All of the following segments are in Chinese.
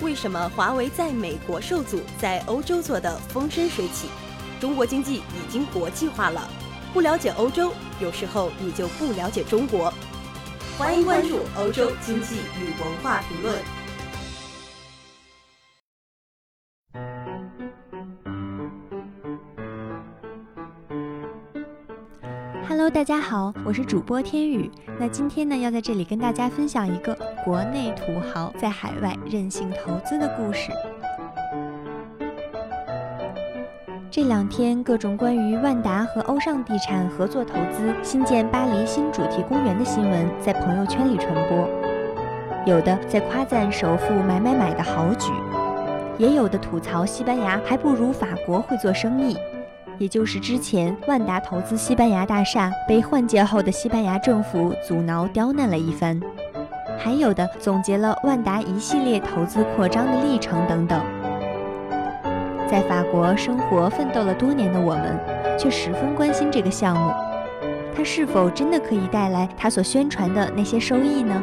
为什么华为在美国受阻，在欧洲做得风生水起？中国经济已经国际化了。不了解欧洲，有时候你就不了解中国。欢迎关注欧洲经济与文化评论。大家好，我是主播天宇。那今天呢，要在这里跟大家分享一个国内土豪在海外任性投资的故事。这两天，各种关于万达和欧尚地产合作投资新建巴黎新主题公园的新闻在朋友圈里传播，有的在夸赞首富买买买的好举，也有的吐槽西班牙还不如法国会做生意，也就是之前万达投资西班牙大厦被换届后的西班牙政府阻挠刁难了一番，还有的总结了万达一系列投资扩张的历程等等。在法国生活奋斗了多年的我们，却十分关心这个项目，它是否真的可以带来它所宣传的那些收益呢？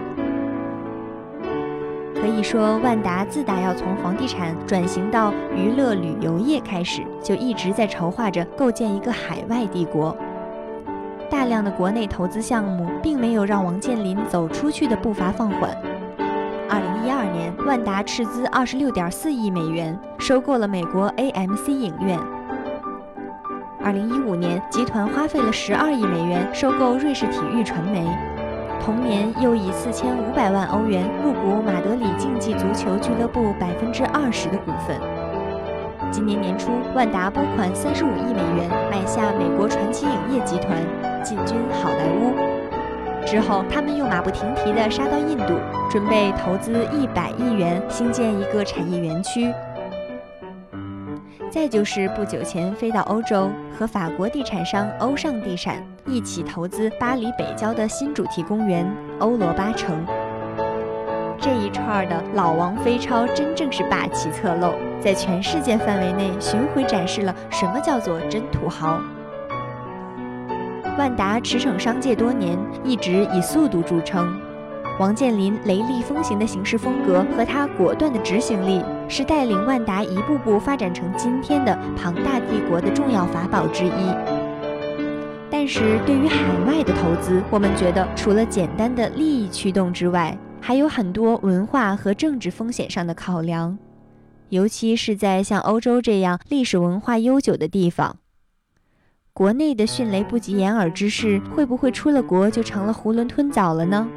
可以说，万达自打要从房地产转型到娱乐旅游业开始，就一直在筹划着构建一个海外帝国。大量的国内投资项目，并没有让王健林走出去的步伐放缓。二零一二年，万达斥资二十六点四亿美元收购了美国 AMC 影院。二零一五年，集团花费了十二亿美元收购瑞士体育传媒。同年，又以四千五百万欧元入股马德里竞技足球俱乐部百分之二十的股份。今年年初，万达拨款三十五亿美元买下美国传奇影业集团，进军好莱坞。之后，他们又马不停蹄地杀到印度，准备投资一百亿元兴建一个产业园区。再就是不久前飞到欧洲，和法国地产商欧尚地产一起投资巴黎北郊的新主题公园欧罗巴城。这一串的老王飞超真正是霸气侧漏，在全世界范围内巡回展示了什么叫做真土豪。万达驰骋商界多年，一直以速度著称。王健林雷厉风行的行事风格和他果断的执行力，是带领万达一步步发展成今天的庞大帝国的重要法宝之一。但是，对于海外的投资，我们觉得除了简单的利益驱动之外，还有很多文化和政治风险上的考量，尤其是在像欧洲这样历史文化悠久的地方。国内的迅雷不及掩耳之势，会不会出了国就成了囫囵吞枣了呢？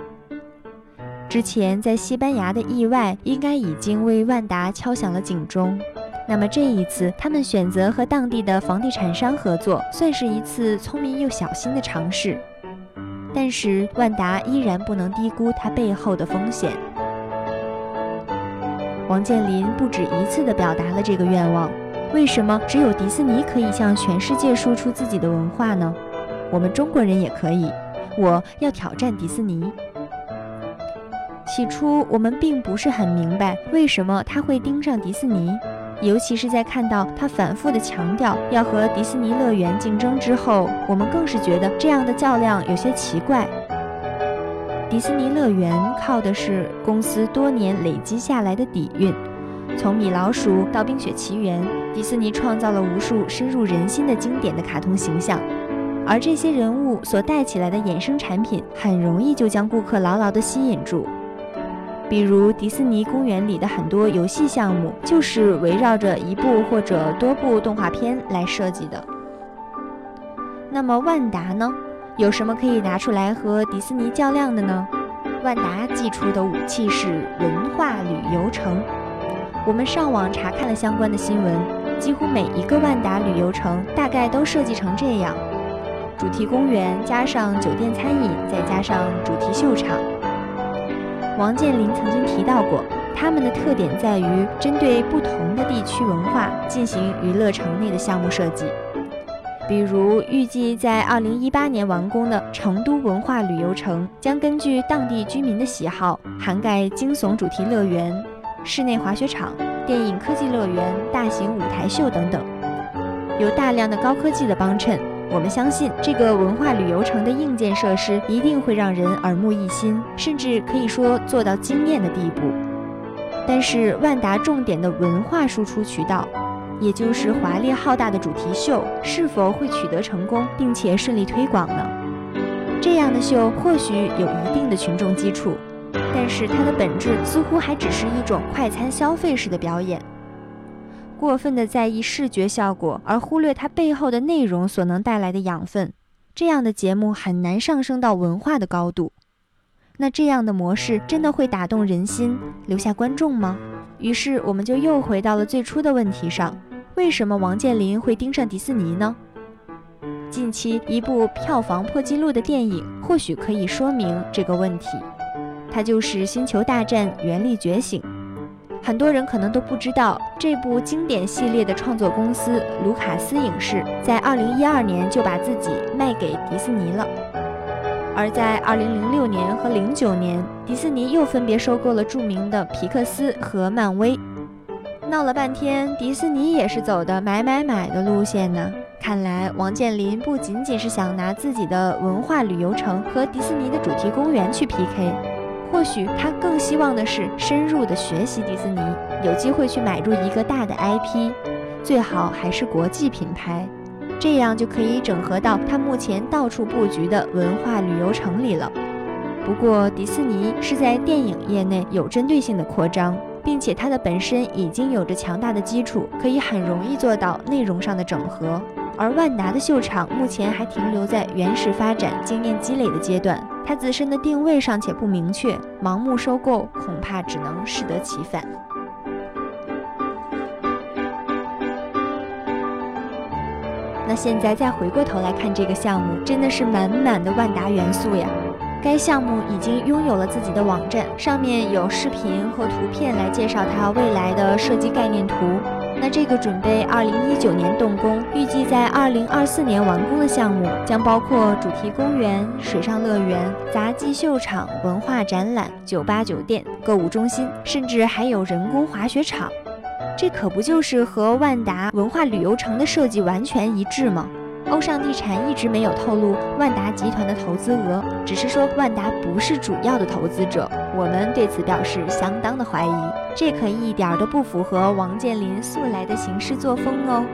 之前在西班牙的意外，应该已经为万达敲响了警钟。那么这一次，他们选择和当地的房地产商合作，算是一次聪明又小心的尝试。但是万达依然不能低估它背后的风险。王健林不止一次地表达了这个愿望。为什么只有迪士尼可以向全世界输出自己的文化呢？我们中国人也可以。我要挑战迪士尼。起初我们并不是很明白为什么他会盯上迪士尼，尤其是在看到他反复的强调要和迪士尼乐园竞争之后，我们更是觉得这样的较量有些奇怪。迪士尼乐园靠的是公司多年累积下来的底蕴。从米老鼠到冰雪奇缘，迪士尼创造了无数深入人心的经典的卡通形象，而这些人物所带起来的衍生产品，很容易就将顾客牢牢地吸引住。比如迪士尼公园里的很多游戏项目，就是围绕着一部或者多部动画片来设计的。那么万达呢，有什么可以拿出来和迪士尼较量的呢？万达寄出的武器是文化旅游城。我们上网查看了相关的新闻，几乎每一个万达旅游城大概都设计成这样：主题公园加上酒店、餐饮，再加上主题秀场。王健林曾经提到过，他们的特点在于针对不同的地区文化进行娱乐城内的项目设计。比如，预计在2018年完工的成都文化旅游城，将根据当地居民的喜好，涵盖惊悚主题乐园。室内滑雪场、电影科技乐园、大型舞台秀等等，有大量的高科技的帮衬。我们相信，这个文化旅游城的硬件设施一定会让人耳目一新，甚至可以说做到惊艳的地步。但是万达重点的文化输出渠道，也就是华丽浩大的主题秀，是否会取得成功，并且顺利推广呢？这样的秀或许有一定的群众基础，但是它的本质似乎还只是一种快餐消费式的表演。过分的在意视觉效果，而忽略它背后的内容所能带来的养分，这样的节目很难上升到文化的高度。那这样的模式真的会打动人心，留下观众吗？于是我们就又回到了最初的问题上：为什么王健林会盯上迪士尼呢？近期一部票房破纪录的电影，或许可以说明这个问题。它就是《星球大战：原力觉醒》。很多人可能都不知道，这部经典系列的创作公司卢卡斯影视，在2012年就把自己卖给迪士尼了。而在2006年和09年，迪士尼又分别收购了著名的皮克斯和漫威。闹了半天，迪士尼也是走的买买买的路线呢。看来王健林不仅仅是想拿自己的文化旅游城和迪士尼的主题公园去 PK，或许他更希望的是深入的学习迪士尼，有机会去买入一个大的 IP，最好还是国际品牌，这样就可以整合到他目前到处布局的文化旅游城里了。不过迪士尼是在电影业内有针对性的扩张，并且它的本身已经有着强大的基础，可以很容易做到内容上的整合。而万达的秀场目前还停留在原始发展、经验积累的阶段，它自身的定位尚且不明确，盲目收购恐怕只能适得其反。那现在再回过头来看这个项目，真的是满满的万达元素呀！该项目已经拥有了自己的网站，上面有视频和图片来介绍它未来的设计概念图。那这个准备二零一九年动工，预计在二零二四年完工的项目，将包括主题公园、水上乐园、杂技秀场、文化展览、酒吧酒店、购物中心，甚至还有人工滑雪场。这可不就是和万达文化旅游城的设计完全一致吗？欧尚地产一直没有透露万达集团的投资额，只是说万达不是主要的投资者。我们对此表示相当的怀疑，这可一点都不符合王健林素来的行事作风哦。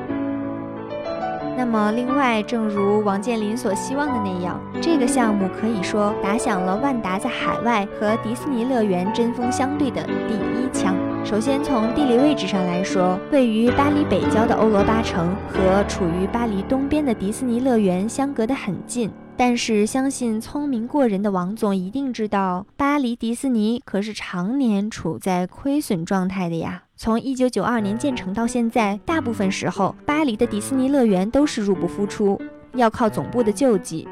那么，另外，正如王健林所希望的那样，这个项目可以说打响了万达在海外和迪士尼乐园针锋相对的第一枪。首先，从地理位置上来说，位于巴黎北郊的欧罗巴城和处于巴黎东边的迪士尼乐园相隔得很近。但是，相信聪明过人的王总一定知道，巴黎迪士尼可是常年处在亏损状态的呀。从一九九二年建成到现在，大部分时候，巴黎的迪士尼乐园都是入不敷出，要靠总部的救济。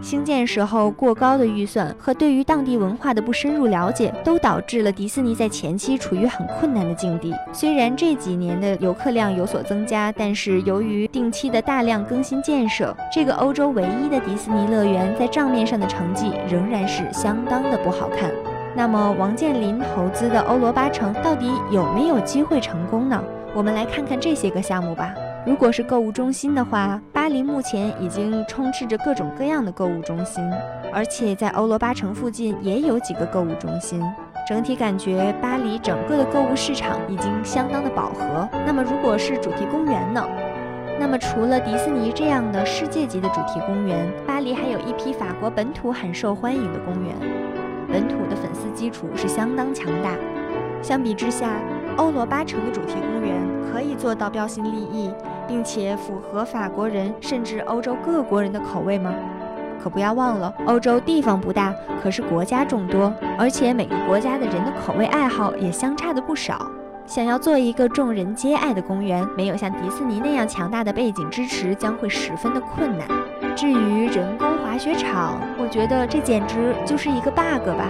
兴建时候过高的预算和对于当地文化的不深入了解，都导致了迪士尼在前期处于很困难的境地。虽然这几年的游客量有所增加，但是由于定期的大量更新建设，这个欧洲唯一的迪士尼乐园在账面上的成绩仍然是相当的不好看。那么，王健林投资的欧罗巴城到底有没有机会成功呢？我们来看看这些个项目吧。如果是购物中心的话，巴黎目前已经充斥着各种各样的购物中心，而且在欧罗巴城附近也有几个购物中心。整体感觉，巴黎整个的购物市场已经相当的饱和。那么，如果是主题公园呢？那么，除了迪士尼这样的世界级的主题公园，巴黎还有一批法国本土很受欢迎的公园。本土的粉丝基础是相当强大，相比之下，欧罗巴城的主题公园可以做到标新立异，并且符合法国人甚至欧洲各国人的口味吗？可不要忘了，欧洲地方不大，可是国家众多，而且每个国家的人的口味爱好也相差的不少。想要做一个众人皆爱的公园，没有像迪士尼那样强大的背景支持，将会十分的困难。至于人工滑雪场，我觉得这简直就是一个 bug 吧。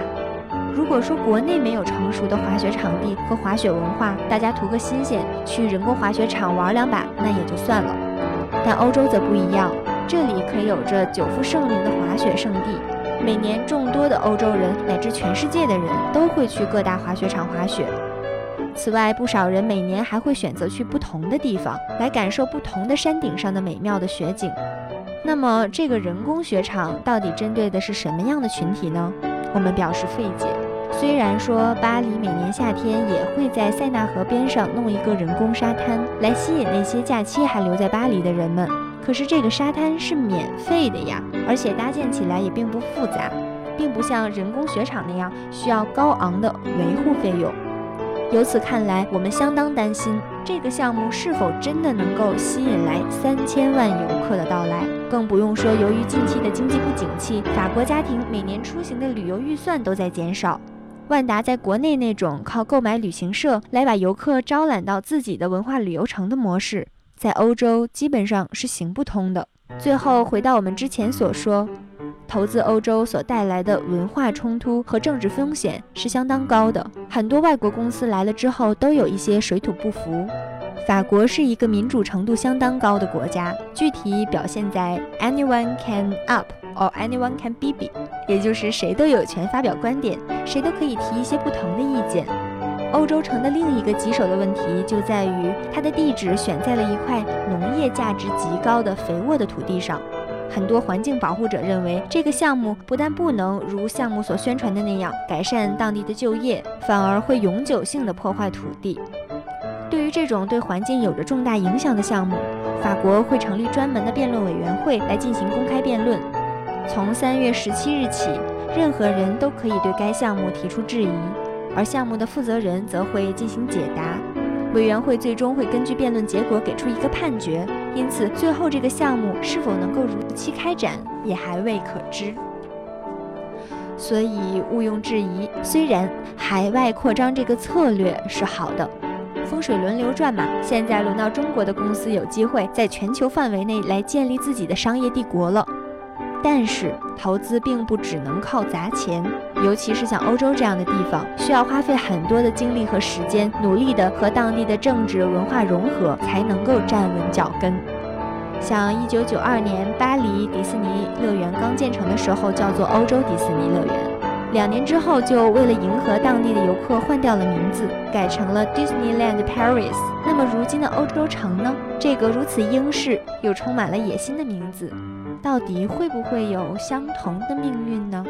如果说国内没有成熟的滑雪场地和滑雪文化，大家图个新鲜，去人工滑雪场玩两把那也就算了。但欧洲则不一样，这里可有着久负盛名的滑雪圣地，每年众多的欧洲人乃至全世界的人都会去各大滑雪场滑雪。此外，不少人每年还会选择去不同的地方，来感受不同的山顶上的美妙的雪景。那么，这个人工雪场到底针对的是什么样的群体呢？我们表示费解。虽然说巴黎每年夏天也会在塞纳河边上弄一个人工沙滩，来吸引那些假期还留在巴黎的人们，可是这个沙滩是免费的呀，而且搭建起来也并不复杂，并不像人工雪场那样需要高昂的维护费用。由此看来，我们相当担心这个项目是否真的能够吸引来三千万游客的到来。更不用说，由于近期的经济不景气，法国家庭每年出行的旅游预算都在减少。万达在国内那种靠购买旅行社来把游客招揽到自己的文化旅游城的模式，在欧洲基本上是行不通的。最后回到我们之前所说。投资欧洲所带来的文化冲突和政治风险是相当高的，很多外国公司来了之后都有一些水土不服。法国是一个民主程度相当高的国家，具体表现在 anyone can up or anyone can be be，也就是谁都有权发表观点，谁都可以提一些不同的意见。欧洲城的另一个棘手的问题就在于它的地址选在了一块农业价值极高的肥沃的土地上。很多环境保护者认为，这个项目不但不能如项目所宣传的那样改善当地的就业，反而会永久性的破坏土地。对于这种对环境有着重大影响的项目，法国会成立专门的辩论委员会来进行公开辩论。从三月十七日起，任何人都可以对该项目提出质疑，而项目的负责人则会进行解答。委员会最终会根据辩论结果给出一个判决，因此最后这个项目是否能够如期开展也还未可知。所以毋庸置疑，虽然海外扩张这个策略是好的，风水轮流转嘛，现在轮到中国的公司有机会在全球范围内来建立自己的商业帝国了。但是投资并不只能靠砸钱，尤其是像欧洲这样的地方，需要花费很多的精力和时间，努力的和当地的政治文化融合，才能够站稳脚跟。像一九九二年巴黎迪士尼乐园刚建成的时候，叫做欧洲迪士尼乐园。两年之后，就为了迎合当地的游客，换掉了名字，改成了 Disneyland Paris。那么如今的欧洲城呢？这个如此英式又充满了野心的名字，到底会不会有相同的命运呢？